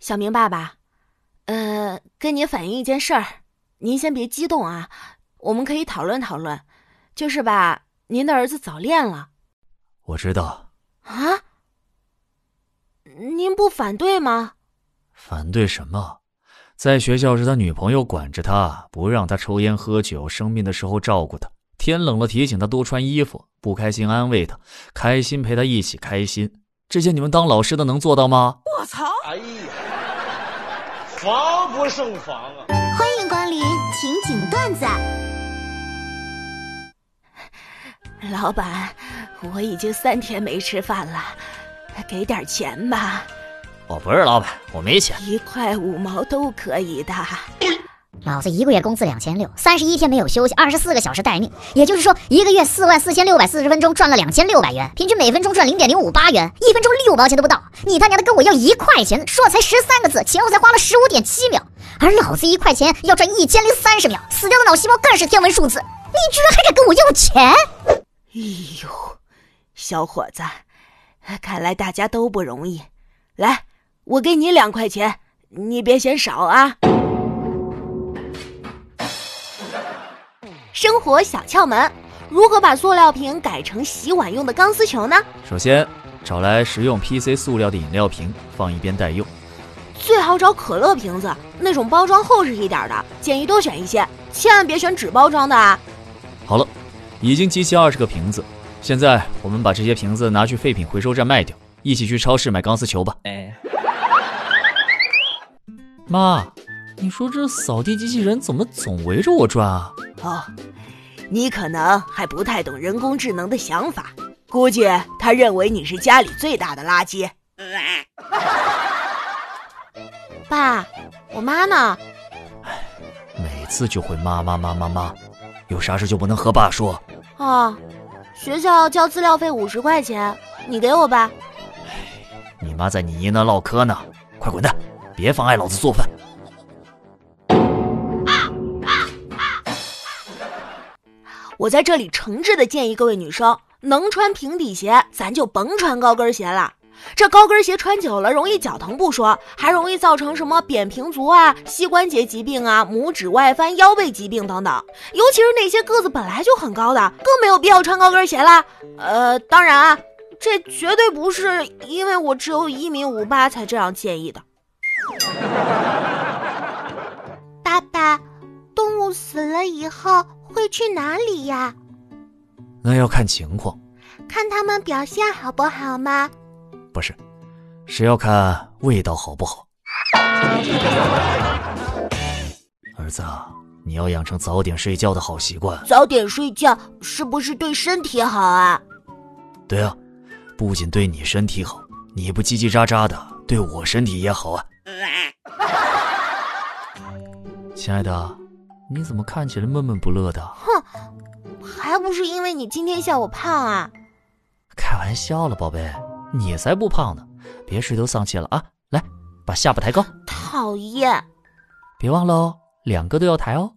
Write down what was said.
小明爸爸，呃，跟您反映一件事儿，您先别激动啊，我们可以讨论讨论。就是吧，您的儿子早恋了。我知道。啊？您不反对吗？反对什么？在学校是他女朋友管着他，不让他抽烟喝酒，生病的时候照顾他，天冷了提醒他多穿衣服，不开心安慰他，开心陪他一起开心。这些你们当老师的能做到吗？我操！哎呀，防不胜防啊！欢迎光临情景段子。老板，我已经三天没吃饭了，给点钱吧。我不是老板，我没钱。一块五毛都可以的。老子一个月工资两千六，三十一天没有休息，二十四个小时待命，也就是说一个月四万四千六百四十分钟赚了两千六百元，平均每分钟赚零点零五八元，一分钟六毛钱都不到。你他娘的跟我要一块钱，说才十三个字，前后才花了十五点七秒，而老子一块钱要赚一千零三十秒，死掉的脑细胞更是天文数字。你居然还敢跟我要钱？哎呦，小伙子，看来大家都不容易，来。我给你两块钱，你别嫌少啊！生活小窍门：如何把塑料瓶改成洗碗用的钢丝球呢？首先，找来食用 PC 塑料的饮料瓶，放一边待用。最好找可乐瓶子，那种包装厚实一点的，建议多选一些，千万别选纸包装的啊！好了，已经集齐二十个瓶子，现在我们把这些瓶子拿去废品回收站卖掉，一起去超市买钢丝球吧。哎。妈，你说这扫地机器人怎么总围着我转啊？哦，你可能还不太懂人工智能的想法，估计他认为你是家里最大的垃圾。爸，我妈呢？哎，每次就会妈妈妈妈妈，有啥事就不能和爸说。啊，学校交资料费五十块钱，你给我吧。哎，你妈在你姨那唠嗑呢，快滚蛋！别妨碍老子做饭！我在这里诚挚的建议各位女生，能穿平底鞋，咱就甭穿高跟鞋了。这高跟鞋穿久了容易脚疼不说，还容易造成什么扁平足啊、膝关节疾病啊、拇指外翻、腰背疾病等等。尤其是那些个子本来就很高的，更没有必要穿高跟鞋啦。呃，当然啊，这绝对不是因为我只有一米五八才这样建议的。死了以后会去哪里呀？那要看情况，看他们表现好不好吗？不是，是要看味道好不好。儿子，你要养成早点睡觉的好习惯。早点睡觉是不是对身体好啊？对啊，不仅对你身体好，你不叽叽喳喳的，对我身体也好啊。亲爱的，你怎么看起来闷闷不乐的？哼，还不是因为你今天笑我胖啊！开玩笑了，宝贝，你才不胖呢！别垂头丧气了啊！来，把下巴抬高。讨厌！别忘了哦，两个都要抬哦。